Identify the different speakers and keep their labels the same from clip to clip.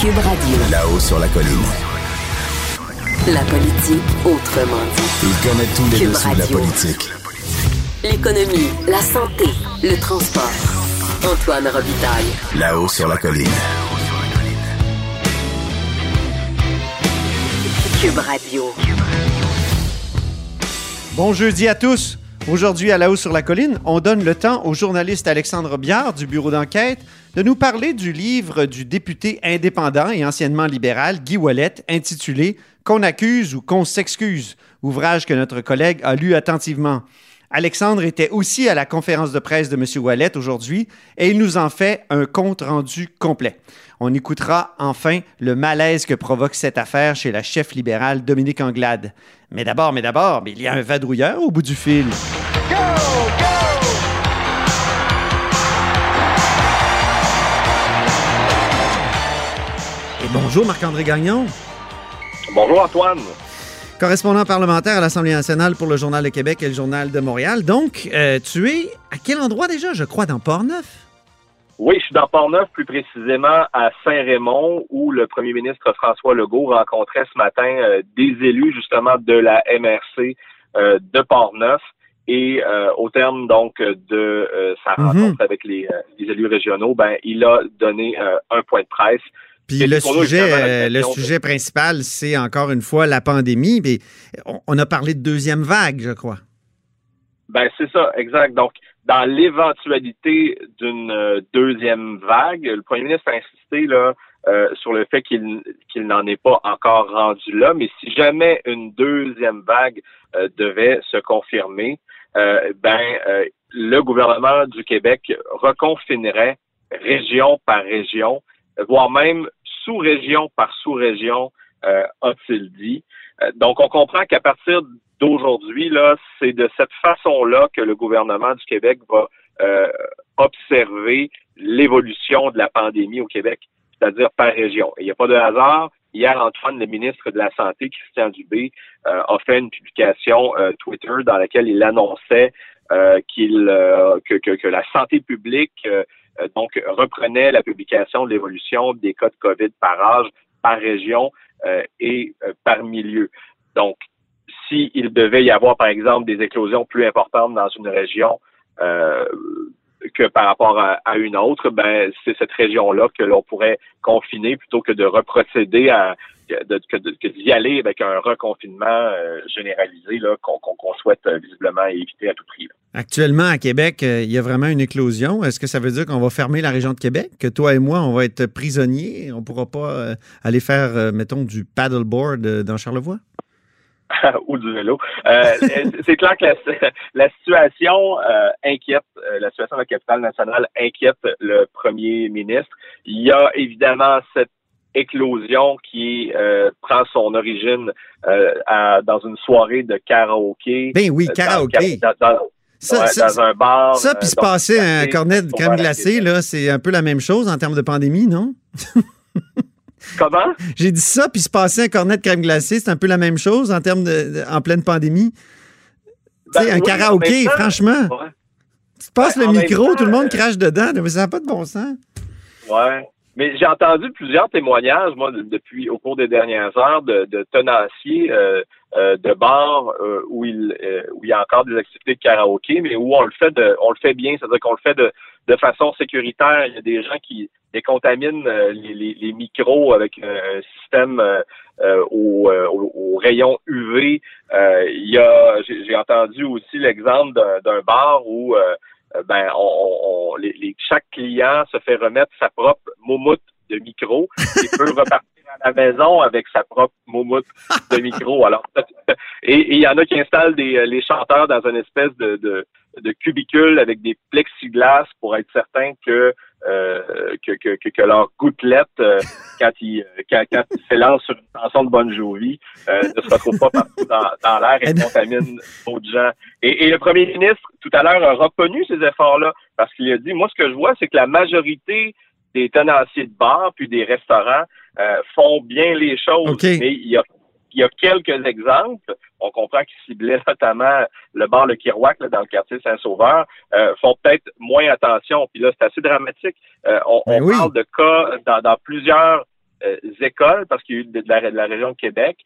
Speaker 1: Cube Radio.
Speaker 2: Là-haut sur la colline.
Speaker 1: La politique autrement dit.
Speaker 2: Il connaît tous les
Speaker 1: Cube
Speaker 2: dessous de la politique.
Speaker 1: L'économie, la santé, le transport. Antoine Robitaille.
Speaker 2: Là-haut sur la colline.
Speaker 1: Cube Radio.
Speaker 3: Bon jeudi à tous. Aujourd'hui, à la hausse sur la colline, on donne le temps au journaliste Alexandre Biard du bureau d'enquête de nous parler du livre du député indépendant et anciennement libéral Guy Wallet intitulé Qu'on accuse ou qu'on s'excuse, ouvrage que notre collègue a lu attentivement. Alexandre était aussi à la conférence de presse de M. Wallet aujourd'hui et il nous en fait un compte rendu complet. On écoutera enfin le malaise que provoque cette affaire chez la chef libérale Dominique Anglade. Mais d'abord, mais d'abord, il y a un vadrouilleur au bout du fil. Et bonjour Marc-André Gagnon,
Speaker 4: Bonjour Antoine.
Speaker 3: correspondant parlementaire à l'Assemblée nationale pour le Journal de Québec et le Journal de Montréal. Donc, euh, tu es à quel endroit déjà? Je crois dans Port-Neuf.
Speaker 4: Oui, je suis dans Port-Neuf, plus précisément à Saint-Raymond, où le premier ministre François Legault rencontrait ce matin euh, des élus justement de la MRC euh, de Port-Neuf. Et euh, au terme donc de euh, sa
Speaker 3: Mhm.
Speaker 4: rencontre avec les, les élus régionaux, ben il a donné un point de presse.
Speaker 3: Puis le sujet, le
Speaker 4: de-
Speaker 3: sujet principal, c'est encore une fois la pandémie. Mais on, on a parlé de deuxième vague, je crois.
Speaker 4: Ben c'est ça, exact. Donc, dans l'éventualité d'une euh, deuxième vague, le premier ministre a insisté là euh, sur le fait qu'il n'en est pas encore rendu là, mais si jamais une deuxième vague euh, devait se confirmer, euh, ben euh, le gouvernement du Québec reconfinerait région par région, voire même sous-région par sous-région, euh, a-t-il dit. Donc, on comprend qu'à partir d'aujourd'hui, là, c'est de cette façon-là que le gouvernement du Québec va euh, observer l'évolution de la pandémie au Québec, c'est-à-dire par région. Et il n'y a pas de hasard. Hier, Antoine, le ministre de la Santé, Christian Dubé, euh, a fait une publication euh, Twitter dans laquelle il annonçait euh, qu'il euh, que, que, que la santé publique euh, donc reprenait la publication de l'évolution des cas de COVID par âge, par région et par milieu. Donc, s'il devait y avoir, par exemple, des éclosions plus importantes dans une région euh, que par rapport à, une autre, ben c'est cette région-là que l'on pourrait confiner plutôt que de reprocéder à que d'y aller avec un reconfinement euh, généralisé qu'on souhaite euh, visiblement éviter à tout prix.
Speaker 3: Actuellement, à Québec, il y a vraiment une éclosion. Est-ce que ça veut dire qu'on va fermer la région de Québec? Que toi et moi, on va être prisonniers? On ne pourra pas aller faire, mettons, du paddleboard dans Charlevoix?
Speaker 4: ou du vélo. Euh, c'est clair que la, la situation euh, inquiète, euh, la situation de la capitale nationale inquiète le premier ministre. Il y a évidemment cette éclosion qui euh, prend son origine euh, à- dans une soirée de karaoké.
Speaker 3: Ben oui, karaoké.
Speaker 4: Dans,
Speaker 3: Ça,
Speaker 4: ouais,
Speaker 3: ça,
Speaker 4: dans un bar.
Speaker 3: ça, puis se passer un cornet de crème glacée, là, c'est un peu la même chose en termes de pandémie, non?
Speaker 4: Comment?
Speaker 3: J'ai dit ça, puis se passer un cornet de crème glacée, c'est un peu la même chose en termes de, de- en pleine pandémie. Tu sais,
Speaker 4: Ben
Speaker 3: un
Speaker 4: oui,
Speaker 3: karaoké,
Speaker 4: temps,
Speaker 3: franchement,
Speaker 4: Ouais.
Speaker 3: tu te passes
Speaker 4: Ben,
Speaker 3: le
Speaker 4: en même
Speaker 3: micro,
Speaker 4: temps,
Speaker 3: tout le monde crache dedans, mais ça n'a pas de bon sens.
Speaker 4: Ouais. Mais j'ai entendu plusieurs témoignages, moi, de- depuis au cours des dernières heures, de, de tenanciers euh, euh, de bars euh, où il où il y a encore des activités de karaoké, mais où on le fait de on le fait bien, c'est-à-dire qu'on le fait de, de façon sécuritaire. Il y a des gens qui décontaminent euh, les, les, les micros avec euh, un système euh, euh, au, au, au rayon UV. Euh, il y a j'ai entendu aussi l'exemple d'un- bar où ben on, on- les, les- chaque client se fait remettre sa propre moumoute de micro et peut repartir à la maison avec sa propre moumoute de micro. Alors et et il y en a qui installent des les chanteurs dans une espèce de de, de cubicules avec des plexiglas pour être certain que euh, que, que, que, leur gouttelette, euh, quand ils quand, quand ils s'élancent sur une chanson de Bon Jovi, euh, ne se retrouve pas partout dans, dans l'air et contamine d'autres gens. Et, et, le premier ministre, tout à l'heure, a reconnu ces efforts-là parce qu'il a dit, moi, ce que je vois, c'est que la majorité des tenanciers de bars puis des restaurants font bien les choses, mais il y a il y a quelques exemples. On comprend qu'ils ciblaient notamment le bar Le Kirouac dans le quartier Saint-Sauveur. Euh, font peut-être moins attention. Puis là, c'est assez dramatique. Euh, on, ben parle de cas dans, plusieurs euh, écoles parce qu'il y a eu de la, région de Québec,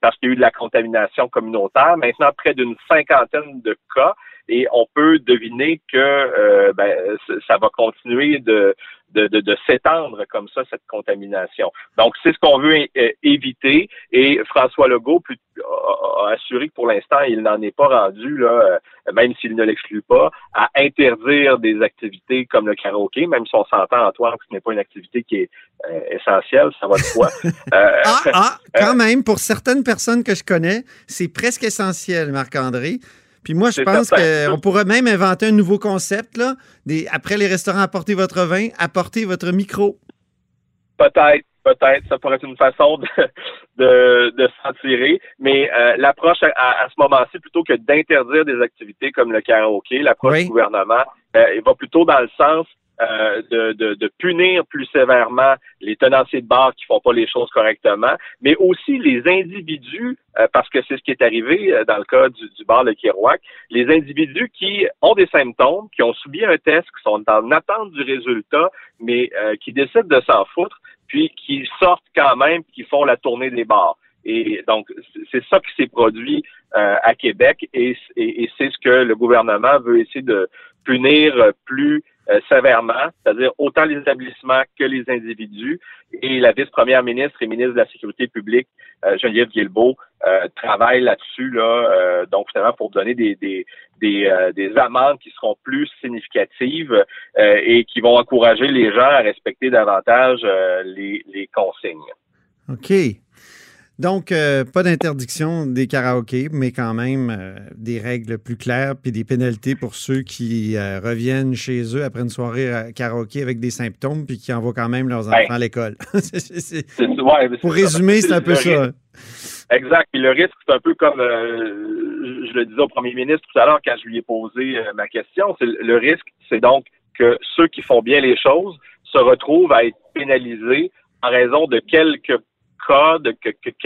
Speaker 4: parce qu'il y a eu de la contamination communautaire. Maintenant, près d'une cinquantaine de cas et on peut deviner que ben, ça va continuer de, de, de, s'étendre comme ça, cette contamination. Donc, c'est ce qu'on veut éviter. Et François Legault a, assuré que pour l'instant, il n'en est pas rendu, là, euh, même s'il ne l'exclut pas, à interdire des activités comme le karaoké, même si on s'entend, Antoine, que ce n'est pas une activité qui est euh, essentielle, ça va de soi.
Speaker 3: Euh, ah, ah, quand même, pour certaines personnes que je connais, c'est presque essentiel, Marc-André. Puis moi, je pense qu'on pourrait même inventer un nouveau concept. Là, des, après les restaurants, apportez votre vin, apportez votre micro.
Speaker 4: Peut-être, peut-être. Ça pourrait être une façon de, de, de s'en tirer. Mais euh, l'approche à, ce moment-ci, plutôt que d'interdire des activités comme le karaoké, l'approche du gouvernement, euh, il va plutôt dans le sens euh, de, de, de, punir plus sévèrement les tenanciers de bar qui font pas les choses correctement, mais aussi les individus, euh, parce que c'est ce qui est arrivé euh, dans le cas du, du bar Le Kirouac, les individus qui ont des symptômes, qui ont subi un test, qui sont en attente du résultat, mais qui décident de s'en foutre, puis qui sortent quand même, qui font la tournée des bars. Et donc, c'est ça qui s'est produit à Québec et, et c'est ce que le gouvernement veut essayer de punir plus euh, sévèrement, c'est-à-dire autant les établissements que les individus. Et la vice-première ministre et ministre de la Sécurité publique, euh, Geneviève Guilbeault, euh, travaille là-dessus, là, donc finalement pour donner des, des, des, des amendes qui seront plus significatives et qui vont encourager les gens à respecter davantage les, les consignes.
Speaker 3: OK. Donc, euh, pas d'interdiction des karaokés, mais quand même euh, des règles plus claires puis des pénalités pour ceux qui euh, reviennent chez eux après une soirée karaoké avec des symptômes puis qui envoient quand même leurs enfants à l'école. pour résumer, c'est un peu ça.
Speaker 4: Exact. Et le risque, c'est un peu comme je le disais au premier ministre tout à l'heure quand je lui ai posé ma question. Le risque, c'est donc que ceux qui font bien les choses se retrouvent à être pénalisés en raison de quelques cas de,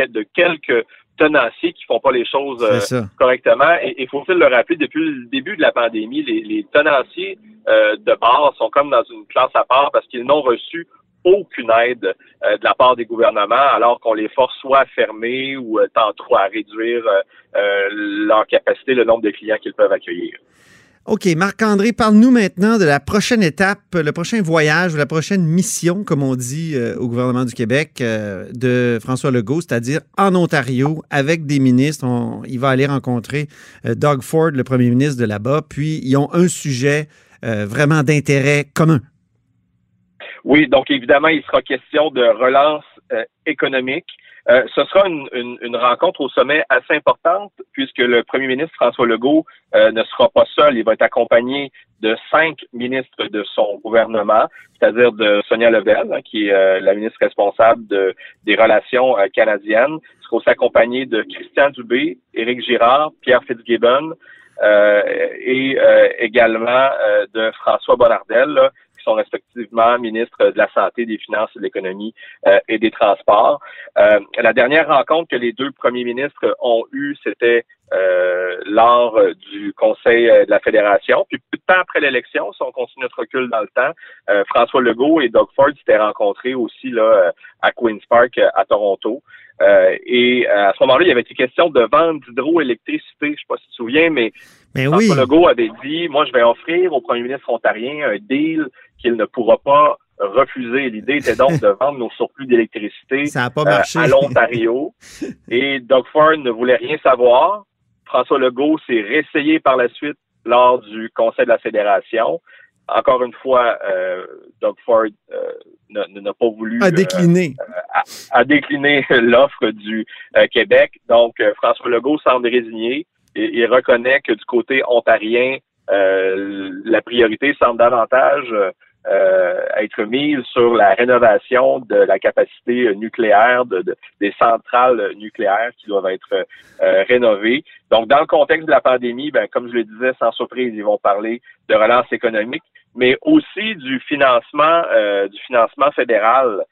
Speaker 4: de quelques tenanciers qui font pas les choses euh, correctement. Et il faut-il le rappeler, depuis le début de la pandémie, les, tenanciers euh, de base sont comme dans une classe à part parce qu'ils n'ont reçu aucune aide euh, de la part des gouvernements, alors qu'on les force soit à fermer ou tantôt à réduire leur capacité, le nombre de clients qu'ils peuvent accueillir.
Speaker 3: OK, Marc-André, parle-nous maintenant de la prochaine étape, le prochain voyage ou la prochaine mission, comme on dit euh, au gouvernement du Québec, euh, de François Legault, c'est-à-dire en Ontario, avec des ministres. il va aller rencontrer euh, Doug Ford, le premier ministre de là-bas, puis ils ont un sujet vraiment d'intérêt commun.
Speaker 4: Oui, donc évidemment, il sera question de relance économique. Euh, ce sera une, rencontre au sommet assez importante puisque le premier ministre François Legault euh, ne sera pas seul. Il va être accompagné de cinq ministres de son gouvernement, c'est-à-dire de Sonia Lebel, hein, qui est euh, la ministre responsable des relations canadiennes. Il sera aussi accompagné de Christian Dubé, Éric Girard, Pierre Fitzgibbon et également de François Bonnardel, sont respectivement ministres de la Santé, des Finances, de l'Économie euh, et des Transports. Euh, la dernière rencontre que les deux premiers ministres ont eue, c'était euh, lors du Conseil de la Fédération. Puis peu de temps après l'élection, si on continue notre recul dans le temps, François Legault et Doug Ford s'étaient rencontrés aussi là à Queen's Park à Toronto. Et à ce moment-là, il y avait été question de vendre d'hydroélectricité. Je ne sais pas si tu te souviens, mais,
Speaker 3: mais
Speaker 4: François Legault avait dit, moi, je vais offrir au premier ministre ontarien un deal qu'il ne pourra pas refuser. L'idée était donc de vendre nos surplus d'électricité
Speaker 3: euh,
Speaker 4: à l'Ontario. Et Doug Ford ne voulait rien savoir. François Legault s'est réessayé par la suite lors du Conseil de la Fédération. Encore une fois, euh, Doug Ford euh, n'a pas voulu...
Speaker 3: A décliné.
Speaker 4: a, décliné l'offre du Québec. Donc, François Legault semble résigné. Et, il reconnaît que du côté ontarien, euh, la priorité semble davantage euh, être mise sur la rénovation de la capacité nucléaire de, des centrales nucléaires qui doivent être rénovées. Donc, dans le contexte de la pandémie, ben, comme je le disais, sans surprise, ils vont parler de relance économique, mais aussi du financement, du financement fédéral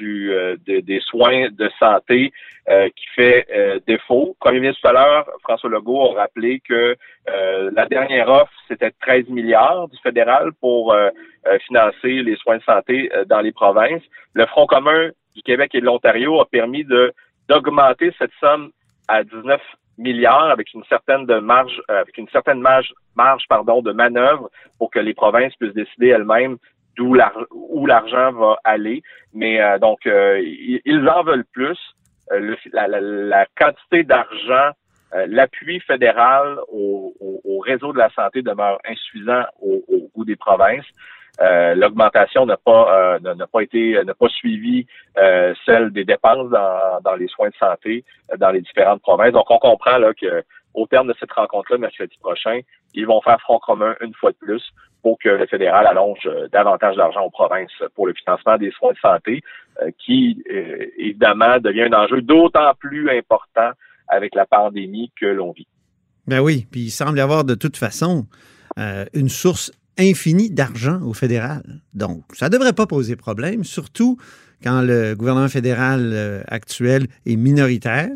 Speaker 4: du, euh, des soins de santé euh, qui fait euh, défaut. Le premier ministre tout à l'heure, François Legault, a rappelé que la dernière offre, c'était 13 milliards du fédéral pour financer les soins de santé dans les provinces. Le Front commun du Québec et de l'Ontario a permis de d'augmenter cette somme à 19 milliards avec une certaine de marge, avec une certaine marge, marge pardon, de manœuvre pour que les provinces puissent décider elles-mêmes d'où où l'argent va aller. Mais euh, donc, euh, ils en veulent plus. Euh, la, quantité d'argent, l'appui fédéral au, réseau de la santé demeure insuffisant au, goût des provinces. L'augmentation n'a pas n'a pas été n'a pas suivi celle des dépenses dans, dans les soins de santé dans les différentes provinces. Donc, on comprend là que au terme de cette rencontre-là, mercredi prochain, ils vont faire front commun une fois de plus pour que le fédéral allonge euh, davantage d'argent aux provinces pour le financement des soins de santé, euh, qui, euh, évidemment, devient un enjeu d'autant plus important avec la pandémie que l'on vit.
Speaker 3: Ben oui, puis il semble y avoir de toute façon une source infinie d'argent au fédéral. Donc, ça ne devrait pas poser problème, surtout quand le gouvernement fédéral actuel est minoritaire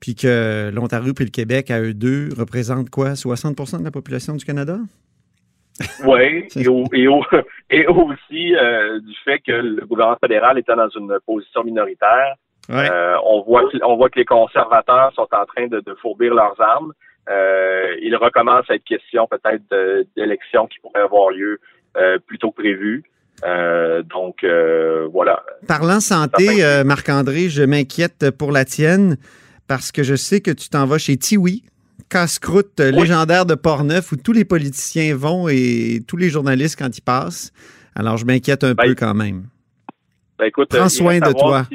Speaker 3: puis que l'Ontario puis le Québec, à eux deux, représentent quoi, 60 de la population du Canada?
Speaker 4: Oui, et, et, aussi euh, du fait que le gouvernement fédéral était dans une position minoritaire. Euh, on, voit, on voit que les conservateurs sont en train de, fourbir leurs armes. Euh, il recommence à être question peut-être d'élections qui pourraient avoir lieu euh, plus tôt que prévu. donc voilà.
Speaker 3: Parlant santé, Marc-André, je m'inquiète pour la tienne parce que je sais que tu t'en vas chez Tiwi, casse-croûte légendaire de Portneuf où tous les politiciens vont et tous les journalistes quand ils passent. Alors, je m'inquiète un ben, peu quand même.
Speaker 4: Ben, Prends
Speaker 3: euh, soin de toi.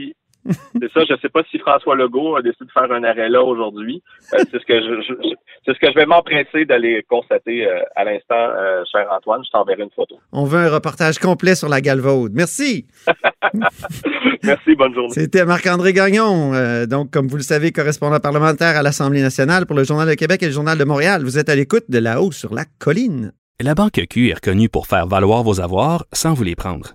Speaker 4: C'est ça, je ne sais pas si François Legault a décidé de faire un arrêt là aujourd'hui. Euh, c'est ce que je, c'est ce que je vais m'empresser d'aller constater euh, à l'instant, cher Antoine. Je t'enverrai une photo.
Speaker 3: On veut un reportage complet sur la Galvaude. Merci.
Speaker 4: Merci, bonne journée.
Speaker 3: C'était Marc-André Gagnon, euh, donc comme vous le savez, correspondant parlementaire à l'Assemblée nationale pour le Journal de Québec et le Journal de Montréal. Vous êtes à l'écoute de là-haut sur la colline.
Speaker 5: La Banque Q est reconnue pour faire valoir vos avoirs sans vous les prendre.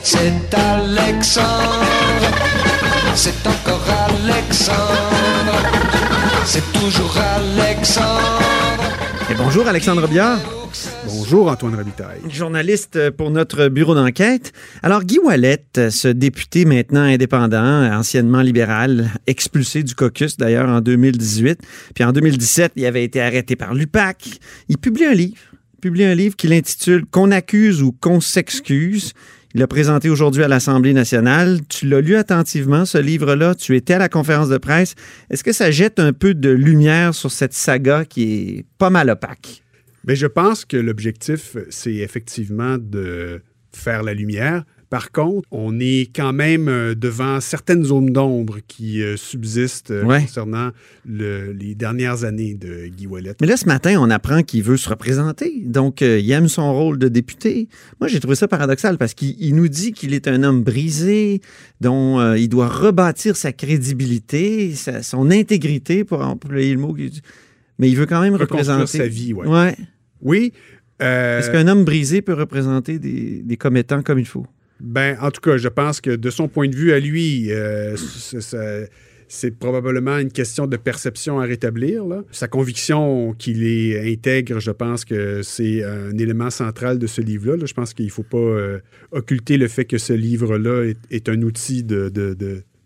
Speaker 6: C'est Alexandre, c'est encore Alexandre, c'est toujours Alexandre.
Speaker 3: Et bonjour Alexandre Biard.
Speaker 7: Bonjour Antoine Rabitaille.
Speaker 3: Journaliste pour notre bureau d'enquête. Alors Guy Wallet, ce député maintenant indépendant, anciennement libéral, expulsé du caucus d'ailleurs en 2018, puis en 2017, il avait été arrêté par l'UPAC. Il publie un livre, il publie un livre qu'il intitule Qu'on accuse ou qu'on s'excuse. Il l'a présenté aujourd'hui à l'Assemblée nationale. Tu l'as lu attentivement, ce livre-là. Tu étais à la conférence de presse. Est-ce que ça jette un peu de lumière sur cette saga qui est pas mal opaque?
Speaker 7: Mais je pense que l'objectif, c'est effectivement de faire la lumière. Par contre, on est quand même euh, devant certaines zones d'ombre qui euh, subsistent euh, concernant les dernières années de Guy Wallet.
Speaker 3: Mais là, ce matin, on apprend qu'il veut se représenter. Donc, il aime son rôle de député. Moi, j'ai trouvé ça paradoxal parce qu'il nous dit qu'il est un homme brisé, dont il doit rebâtir sa crédibilité, son intégrité, pour employer le mot. Mais il veut quand même représenter
Speaker 7: sa vie.
Speaker 3: Ouais.
Speaker 7: Oui.
Speaker 3: Euh, Est-ce qu'un homme brisé peut représenter des, des, commettants comme il faut?
Speaker 7: Ben, en tout cas, je pense que de son point de vue à lui, euh, c'est probablement une question de perception à rétablir. Sa conviction qu'il est intègre, je pense que c'est un élément central de ce livre-là. Je pense qu'il ne faut pas euh, occulter le fait que ce livre-là est, un outil de,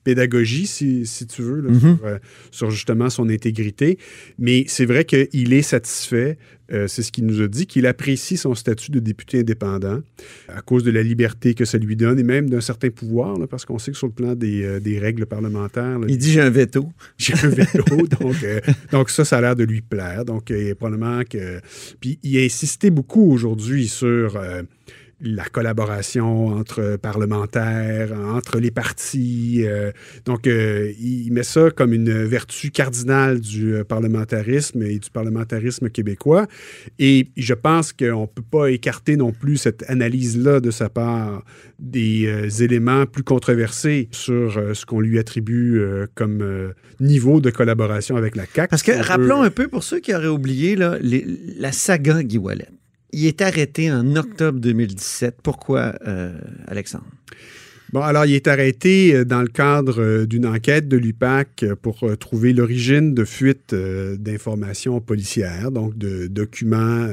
Speaker 7: pédagogie, si, si tu veux, là,
Speaker 3: Mhm.
Speaker 7: sur, euh, sur justement son intégrité. Mais c'est vrai qu'il est satisfait, euh, c'est ce qu'il nous a dit, qu'il apprécie son statut de député indépendant à cause de la liberté que ça lui donne et même d'un certain pouvoir, là, parce qu'on sait que sur le plan des, euh, des règles parlementaires, là,
Speaker 3: Il dit j'ai un veto.
Speaker 7: j'ai un vélo, donc, donc ça, ça a l'air de lui plaire. Donc, euh, probablement que... Puis, il a insisté beaucoup aujourd'hui sur la collaboration entre parlementaires, entre les partis. euh, donc, euh, il met ça comme une vertu cardinale du euh, parlementarisme et du parlementarisme québécois. Et je pense qu'on ne peut pas écarter non plus cette analyse-là de sa part des euh, éléments plus controversés sur ce qu'on lui attribue comme niveau de collaboration avec la CAQ.
Speaker 3: Parce que rappelons un peu pour ceux qui auraient oublié là, les- la saga Guy Wallet. Il est arrêté en octobre 2017. Pourquoi, euh, Alexandre?
Speaker 7: Bon, alors, il est arrêté euh, dans le cadre euh, d'une enquête de l'UPAC pour trouver l'origine de fuites d'informations policières, donc de documents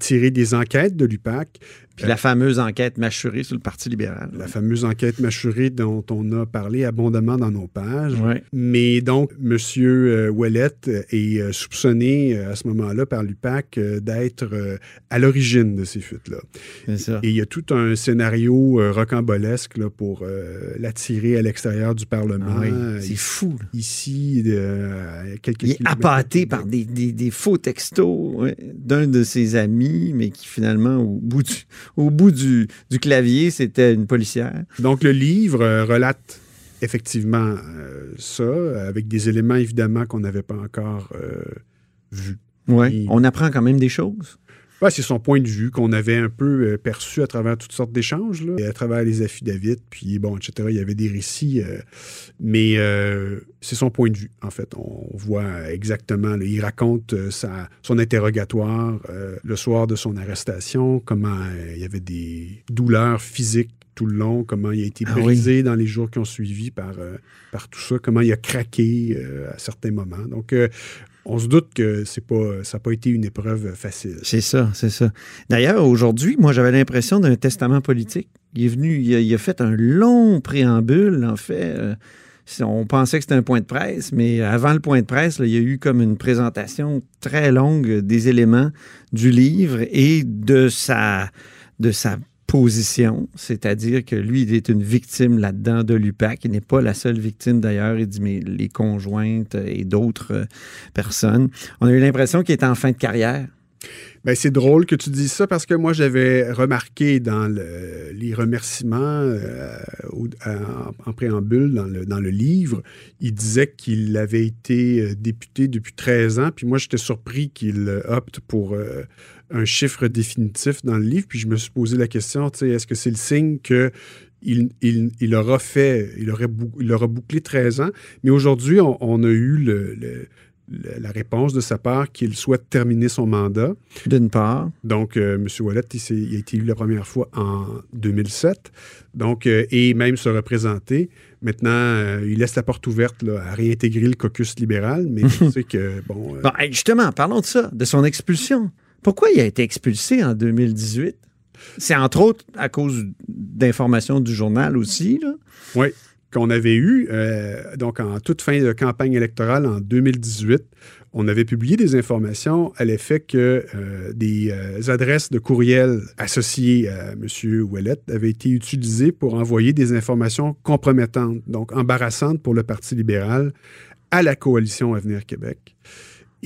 Speaker 7: tirés des enquêtes de l'UPAC.
Speaker 3: Puis la fameuse enquête mâchurée sur le Parti libéral.
Speaker 7: La fameuse enquête mâchurée dont on a parlé abondamment dans nos pages.
Speaker 3: Ouais.
Speaker 7: Mais donc, M. Ouellette est euh, soupçonné euh, à ce moment-là par l'UPAC euh, d'être euh, à l'origine de ces fuites-là. Et il y a tout un scénario euh, rocambolesque là, pour euh, l'attirer à l'extérieur du Parlement.
Speaker 3: Ah oui,
Speaker 7: Euh,
Speaker 3: c'est fou. là.
Speaker 7: Ici, euh, quelques
Speaker 3: Il est appâté
Speaker 7: de-
Speaker 3: par des, des- des faux textos ouais, d'un de ses amis, mais qui finalement, au bout du, au bout du, du clavier, c'était une policière.
Speaker 7: Donc, le livre euh, relate effectivement euh, ça, avec des éléments évidemment qu'on n'avait pas encore euh, vus. Et-
Speaker 3: On apprend quand même des choses.
Speaker 7: Ouais, c'est son point de vue qu'on avait un peu euh, perçu à travers toutes sortes d'échanges, là, et à travers les affidavits, puis bon, etc. Il y avait des récits, euh, mais euh, c'est son point de vue, en fait. On voit exactement, là, il raconte euh, sa, son interrogatoire le soir de son arrestation, comment il y avait des douleurs physiques tout le long, comment il a été
Speaker 3: Ah oui.
Speaker 7: brisé dans les jours qui ont suivi par, euh, par tout ça, comment il a craqué euh, à certains moments. Donc, euh, on se doute que c'est pas, ça n'a pas été une épreuve facile.
Speaker 3: C'est ça, c'est ça. D'ailleurs, aujourd'hui, moi, j'avais l'impression d'un testament politique. Il est venu, il a, fait un long préambule, en fait. euh, on pensait que c'était un point de presse, mais avant le point de presse, il y a eu comme une présentation très longue des éléments du livre et de sa, de sa position, c'est-à-dire que lui, il est une victime là-dedans de l'UPAC. Il n'est pas la seule victime d'ailleurs. Il dit, mais les conjointes et d'autres euh, personnes. On a eu l'impression qu'il était en fin de carrière.
Speaker 7: Ben, c'est drôle que tu dises ça parce que moi, j'avais remarqué dans le- les remerciements euh, en, préambule dans le, dans le livre, il disait qu'il avait été euh, député depuis 13 ans. Puis moi, j'étais surpris qu'il opte pour un chiffre définitif dans le livre. Puis je me suis posé la question, est-ce que c'est le signe que il, il- il aura fait, il, aurait bou- il aura bouclé 13 ans? Mais aujourd'hui, on, on a eu le- le- le- la réponse de sa part qu'il souhaite terminer son mandat.
Speaker 3: D'une part.
Speaker 7: Donc, euh, M. Wallet, il, a été élu la première fois en 2007. Donc, euh, et même se représenter. Maintenant, euh, il laisse la porte ouverte là, à réintégrer le caucus libéral, mais on sait que, bon...
Speaker 3: justement, parlons de ça, de son expulsion. Pourquoi il a été expulsé en 2018? C'est entre autres à cause d'informations du journal aussi. Là.
Speaker 7: Oui, qu'on avait eu, euh, donc en toute fin de campagne électorale en 2018, on avait publié des informations à l'effet que euh, des euh, adresses de courriel associées à M. Ouellet avaient été utilisées pour envoyer des informations compromettantes, donc embarrassantes pour le Parti libéral à la coalition Avenir Québec.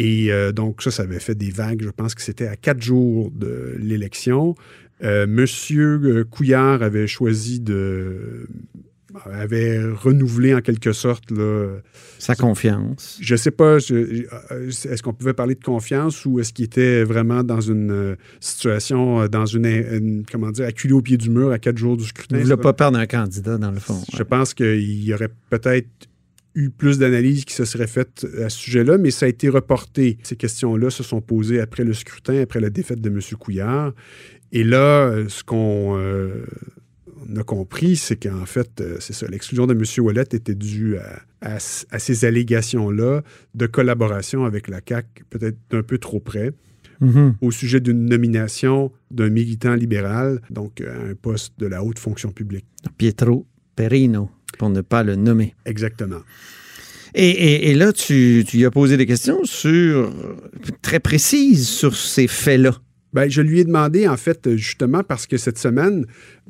Speaker 7: Et euh, donc, ça, ça avait fait des vagues. Je pense que c'était à quatre jours de l'élection. Euh, Monsieur euh, Couillard avait choisi de avait renouvelé en quelque sorte là,
Speaker 3: Sa confiance.
Speaker 7: je sais pas, est-ce qu'on pouvait parler de confiance ou est-ce qu'il était vraiment dans une situation, dans une, une- comment dire, acculé au pied du mur à quatre jours du
Speaker 3: Il
Speaker 7: scrutin?
Speaker 3: ne voulait pas perdre un candidat, dans le fond.
Speaker 7: Je pense qu'il y aurait peut-être eu plus d'analyses qui se seraient faites à ce sujet-là, mais ça a été reporté. Ces questions-là se sont posées après le scrutin, après la défaite de M. Couillard. Et là, euh, ce qu'on euh, a compris, c'est qu'en fait, euh, c'est ça, l'exclusion de M. Ouellet était due à, à c- à ces allégations-là de collaboration avec la CAQ, peut-être d'un peu trop près,
Speaker 3: Mhm.
Speaker 7: au sujet d'une nomination d'un militant libéral, donc à un poste de la haute fonction publique.
Speaker 3: Pietro Perino. Pour ne pas le nommer.
Speaker 7: Exactement.
Speaker 3: Et, là, tu, tu as posé des questions sur, très précises sur ces faits-là.
Speaker 7: Ben, je lui ai demandé, en fait, justement, parce que cette semaine,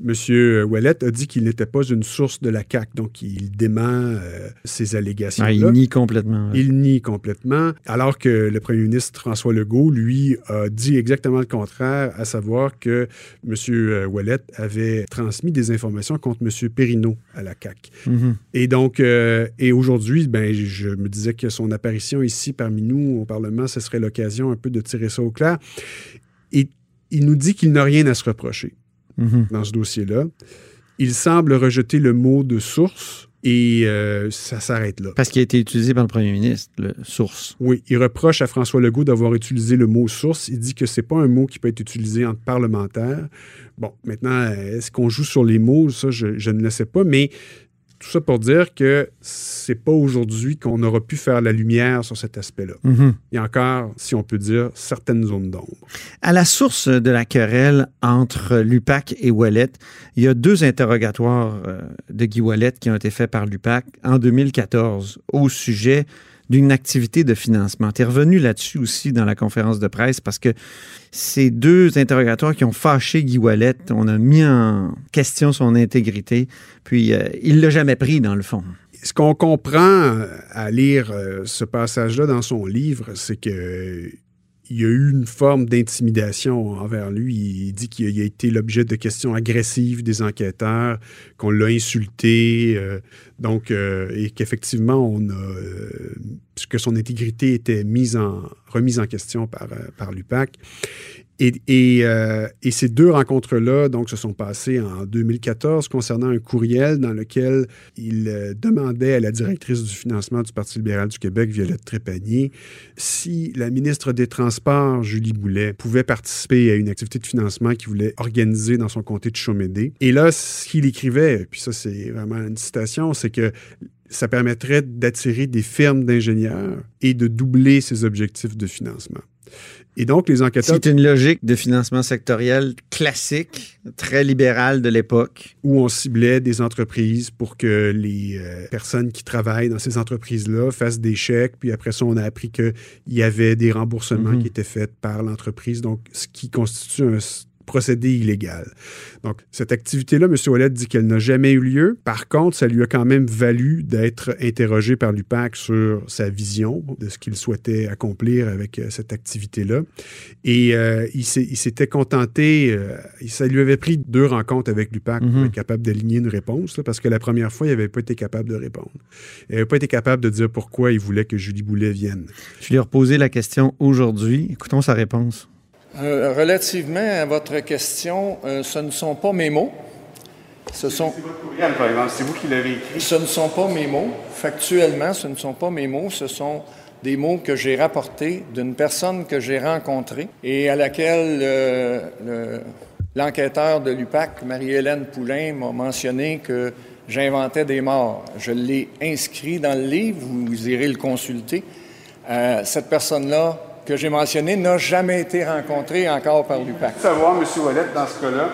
Speaker 7: M. Ouellet a dit qu'il n'était pas une source de la CAQ, donc il dément euh, ces allégations.
Speaker 3: Ah, il nie complètement.
Speaker 7: Il nie complètement, alors que le premier ministre François Legault, lui, a dit exactement le contraire, à savoir que M. Ouellet avait transmis des informations contre M. Perrineau à la CAQ.
Speaker 3: Mhm.
Speaker 7: Et donc, euh, et aujourd'hui, ben, je me disais que son apparition ici parmi nous au Parlement, ce serait l'occasion un peu de tirer ça au clair. Et il nous dit qu'il n'a rien à se reprocher
Speaker 3: Mhm.
Speaker 7: dans ce dossier-là. Il semble rejeter le mot de source et euh, ça s'arrête là.
Speaker 3: Parce qu'il a été utilisé par le premier ministre, le source.
Speaker 7: Oui, il reproche à François Legault d'avoir utilisé le mot source. Il dit que c'est pas un mot qui peut être utilisé entre parlementaires. Bon, maintenant, est-ce qu'on joue sur les mots? Ça, je, je ne le sais pas, mais tout ça pour dire que c'est pas aujourd'hui qu'on aura pu faire la lumière sur cet aspect-là. Il y a encore, si on peut dire, certaines zones d'ombre.
Speaker 3: À la source de la querelle entre l'UPAC et Wallet, il y a deux interrogatoires euh, de Guy Wallet qui ont été faits par l'UPAC en 2014 au sujet d'une activité de financement. Tu es revenu là-dessus aussi dans la conférence de presse parce que ces deux interrogatoires qui ont fâché Guy Wallet, on a mis en question son intégrité, puis euh, il l'a jamais pris dans le fond.
Speaker 7: Ce qu'on comprend à lire euh, ce passage-là dans son livre, c'est que il y a eu une forme d'intimidation envers lui. Il dit qu'il a été l'objet de questions agressives des enquêteurs, qu'on l'a insulté, euh, donc euh, et qu'effectivement on a euh, que son intégrité était mise en remise en question par par l'UPAC. Euh, et, ces deux rencontres-là, donc, se sont passées en 2014 concernant un courriel dans lequel il euh, demandait à la directrice du financement du Parti libéral du Québec, Violette Trépanier, si la ministre des Transports, Julie Boulet, pouvait participer à une activité de financement qu'il voulait organiser dans son comté de Chaumédé. Et là, ce qu'il écrivait, puis ça, c'est vraiment une citation, c'est que ça permettrait d'attirer des firmes d'ingénieurs et de doubler ses objectifs de financement. Et donc, les enquêteurs...
Speaker 3: C'est une logique de financement sectoriel classique, très libérale de l'époque.
Speaker 7: Où on ciblait des entreprises pour que les euh, personnes qui travaillent dans ces entreprises-là fassent des chèques, puis après ça, on a appris qu'il y avait des remboursements
Speaker 3: Mhm.
Speaker 7: qui étaient faits par l'entreprise, donc ce qui constitue un procédé illégal. Donc, cette activité-là, M. Ouellet dit qu'elle n'a jamais eu lieu. Par contre, ça lui a quand même valu d'être interrogé par l'UPAC sur sa vision de ce qu'il souhaitait accomplir avec euh, cette activité-là. Et euh, il s'était contenté, euh, ça lui avait pris deux rencontres avec l'UPAC pour
Speaker 3: Mhm.
Speaker 7: être capable d'aligner une réponse, là, parce que la première fois, il n'avait pas été capable de répondre. Il n'avait pas été capable de dire pourquoi il voulait que Julie Boulet vienne.
Speaker 3: Je lui ai reposé la question aujourd'hui. Écoutons sa réponse.
Speaker 8: Euh, relativement à votre question, euh, ce ne sont pas mes mots. Ce sont,
Speaker 7: votre courriel, par exemple. C'est vous qui l'avez écrit.
Speaker 8: ce ne sont pas mes mots. Factuellement, ce ne sont pas mes mots. Ce sont des mots que j'ai rapportés d'une personne que j'ai rencontrée et à laquelle euh, le- l'enquêteur de l'UPAC, Marie-Hélène Poulain, m'a mentionné que j'inventais des morts. Je l'ai inscrit dans le livre, vous irez le consulter. Cette personne-là que j'ai mentionnée n'a jamais été rencontrée encore par l'UPAC.
Speaker 9: savoir, M. Wallet, dans ce cas-là,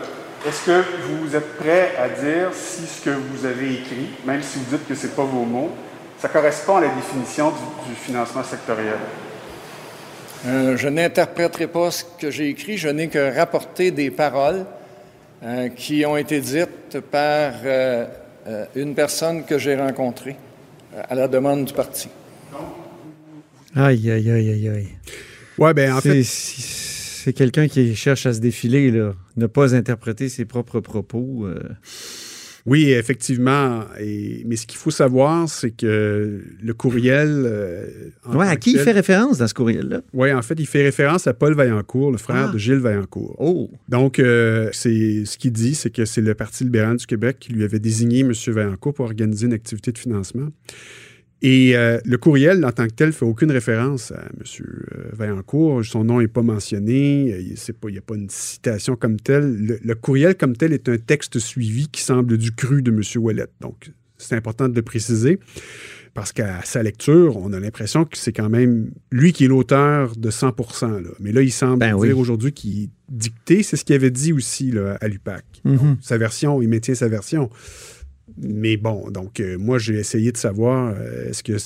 Speaker 9: est-ce que vous êtes prêt à dire si ce que vous avez écrit, même si vous dites que ce n'est pas vos mots, ça correspond à la définition du, du financement sectoriel?
Speaker 8: Euh, je n'interpréterai pas ce que j'ai écrit, je n'ai que rapporté des paroles euh, qui ont été dites par euh, euh, une personne que j'ai rencontrée euh, à la demande du parti.
Speaker 3: Aïe, aïe, aïe, aïe, aïe.
Speaker 7: Ouais, ben en
Speaker 3: C'est-
Speaker 7: fait,
Speaker 3: C'est quelqu'un qui cherche à se défiler, là. Ne pas interpréter ses propres propos. euh.
Speaker 7: oui, effectivement. Et, mais ce qu'il faut savoir, c'est que le courriel. euh,
Speaker 3: Ouais, à qui il fait référence dans ce courriel-là?
Speaker 7: Oui, en fait, il fait référence à Paul Vaillancourt, le frère
Speaker 3: Ah.
Speaker 7: de Gilles Vaillancourt.
Speaker 3: Oh!
Speaker 7: Donc, euh, c'est ce qu'il dit, c'est que c'est le Parti libéral du Québec qui lui avait désigné M. Vaillancourt pour organiser une activité de financement. Et euh, le courriel, en tant que tel, fait aucune référence à M. Vaillancourt. Son nom n'est pas mentionné. il n'y a pas une citation comme telle. Le, le courriel comme tel est un texte suivi qui semble du cru de M. Ouellet. Donc, c'est important de le préciser parce qu'à sa lecture, on a l'impression que c'est quand même lui qui est l'auteur de 100 là. Mais là, il semble
Speaker 3: Ben
Speaker 7: dire
Speaker 3: oui.
Speaker 7: aujourd'hui qu'il dicté. C'est ce qu'il avait dit aussi là, à l'UPAC.
Speaker 3: Mhm.
Speaker 7: Sa version, il maintient sa version. Mais bon, donc euh, moi, j'ai essayé de savoir, euh, est-ce que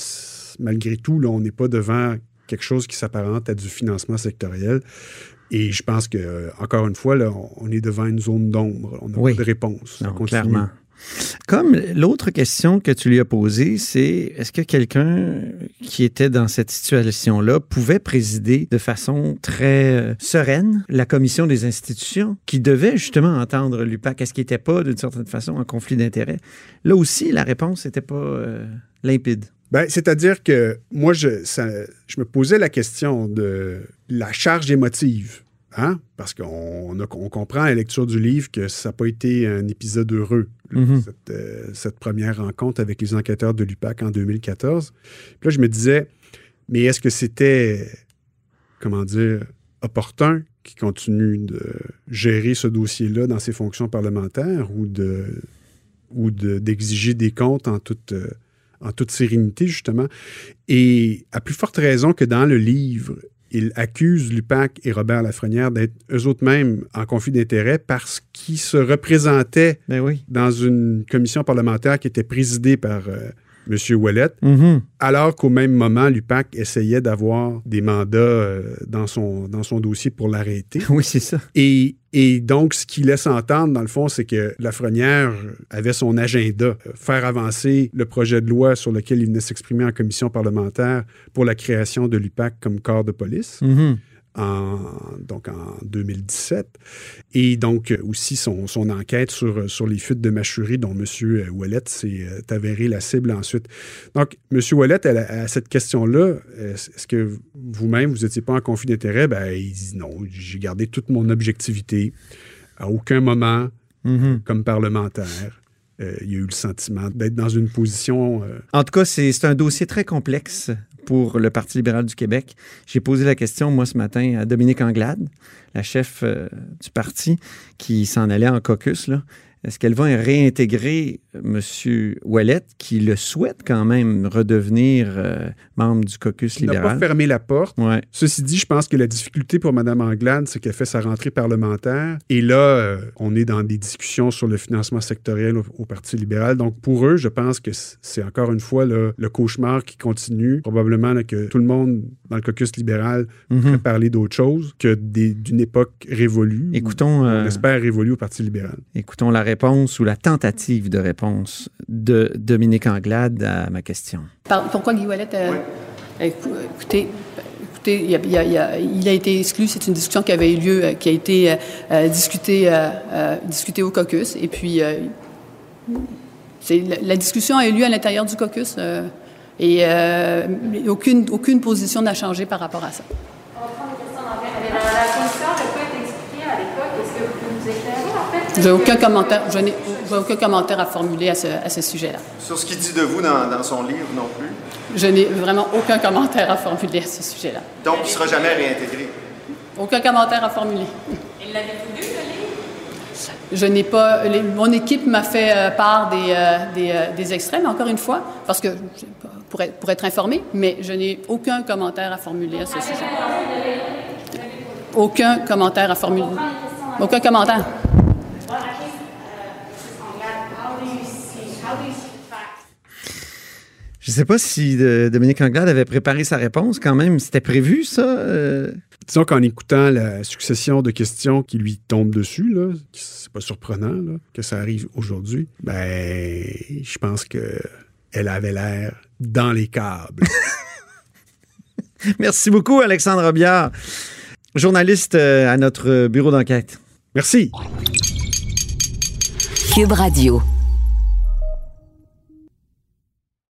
Speaker 7: malgré tout, là, on n'est pas devant quelque chose qui s'apparente à du financement sectoriel. Et je pense que, encore une fois, là, on est devant une zone d'ombre. On n'a
Speaker 3: Oui.
Speaker 7: pas de réponse.
Speaker 3: Non, clairement. Comme l'autre question que tu lui as posée, c'est est-ce que quelqu'un qui était dans cette situation-là pouvait présider de façon très euh, sereine la commission des institutions qui devait justement entendre l'UPAC? Est-ce qu'il n'était pas, d'une certaine façon, en conflit d'intérêts? Là aussi, la réponse n'était pas euh, limpide.
Speaker 7: Ben, C'est-à-dire que moi, je, je me posais la question de la charge émotive. Hein? Parce qu'on on comprend à la lecture du livre que ça n'a pas été un épisode heureux,
Speaker 3: Mhm.
Speaker 7: cette, euh, cette première rencontre avec les enquêteurs de l'UPAC en 2014. Puis là, je me disais, mais est-ce que c'était, comment dire, opportun qu'il continue de gérer ce dossier-là dans ses fonctions parlementaires ou de ou de- d'exiger des comptes en toute, euh, en toute sérénité, justement? Et à plus forte raison que dans le livre, il accuse Lupac et Robert Lafrenière d'être eux autres mêmes en conflit d'intérêts parce qu'ils se représentaient
Speaker 3: Ben oui.
Speaker 7: dans une commission parlementaire qui était présidée par euh, M. Ouellet,
Speaker 3: Mhm.
Speaker 7: alors qu'au même moment, l'UPAC essayait d'avoir des mandats euh, dans, son, dans son dossier pour l'arrêter.
Speaker 3: Oui, c'est ça.
Speaker 7: Et, et donc, ce qu'il laisse entendre, dans le fond, c'est que Lafrenière avait son agenda, euh, faire avancer le projet de loi sur lequel il venait s'exprimer en commission parlementaire pour la création de l'UPAC comme corps de police.
Speaker 3: Mhm.
Speaker 7: En, donc en 2017. Et donc euh, aussi son, son enquête sur, sur les fuites de mâcherie dont M. Ouellet s'est euh, avéré la cible ensuite. Donc, M. Ouellet, à, cette question-là, euh, est-ce que vous-même, vous n'étiez pas en conflit d'intérêt? Ben, il dit non, j'ai gardé toute mon objectivité. À aucun moment,
Speaker 3: Mhm.
Speaker 7: comme parlementaire, euh, il y a eu le sentiment d'être dans une position... euh,
Speaker 3: En tout cas, c'est un dossier très complexe pour le Parti libéral du Québec. J'ai posé la question, moi, ce matin, à Dominique Anglade, la chef euh, du parti, qui s'en allait en caucus. là. Est-ce qu'elle va réintégrer M. Ouellet, qui le souhaite quand même redevenir euh, membre du caucus
Speaker 7: il n'a pas
Speaker 3: libéral?
Speaker 7: fermé la porte.
Speaker 3: Ouais.
Speaker 7: Ceci dit, je pense que la difficulté pour Mme Anglade, c'est qu'elle fait sa rentrée parlementaire. Et là, euh, on est dans des discussions sur le financement sectoriel au, au Parti libéral. Donc, pour eux, je pense que c'est encore une fois là, le cauchemar qui continue. Probablement là, que tout le monde dans le caucus libéral pourrait parler d'autre chose que d'une époque révolue.
Speaker 3: Écoutons,
Speaker 7: ou,
Speaker 3: euh,
Speaker 7: On espère révolue au Parti libéral.
Speaker 3: Écoutons la réponse ou la tentative de réponse de Dominique Anglade à ma question.
Speaker 10: Par- pourquoi Guy Ouellet euh, écou- Écoutez, écoutez il, a, il a- il a- il a été exclu? C'est une discussion qui avait eu lieu, euh, qui a été euh, euh, discutée, euh, discutée au caucus. Et puis, euh, la, la discussion a eu lieu à l'intérieur du caucus. euh, et euh, aucune, aucune position n'a changé par rapport à ça. Je n'ai aucun commentaire, je n'ai j'ai aucun commentaire à formuler à ce, à ce sujet-là.
Speaker 11: Sur ce qu'il dit de vous dans, dans son livre non plus?
Speaker 10: Je n'ai vraiment aucun commentaire à formuler à ce sujet-là.
Speaker 11: Donc, il ne sera jamais réintégré?
Speaker 10: Aucun commentaire à formuler.
Speaker 12: Il l'avait voulu, le livre?
Speaker 10: Je n'ai pas. les- mon équipe m'a fait euh, part des, euh, des, euh, des extraits, mais encore une fois, parce que pour être, pour être informé, mais je n'ai aucun commentaire à formuler à ce sujet. Aucun commentaire à formuler. Aucun commentaire.
Speaker 3: Je ne sais pas si euh, Dominique Anglade avait préparé sa réponse quand même. C'était prévu, ça? euh?
Speaker 7: Disons qu'en écoutant la succession de questions qui lui tombent dessus, là, c'est pas surprenant là, que ça arrive aujourd'hui, ben, je pense que elle avait l'air dans les câbles.
Speaker 3: Merci beaucoup, Alexandre Robillard, journaliste euh, à notre bureau d'enquête.
Speaker 7: Merci.
Speaker 1: Cube Radio.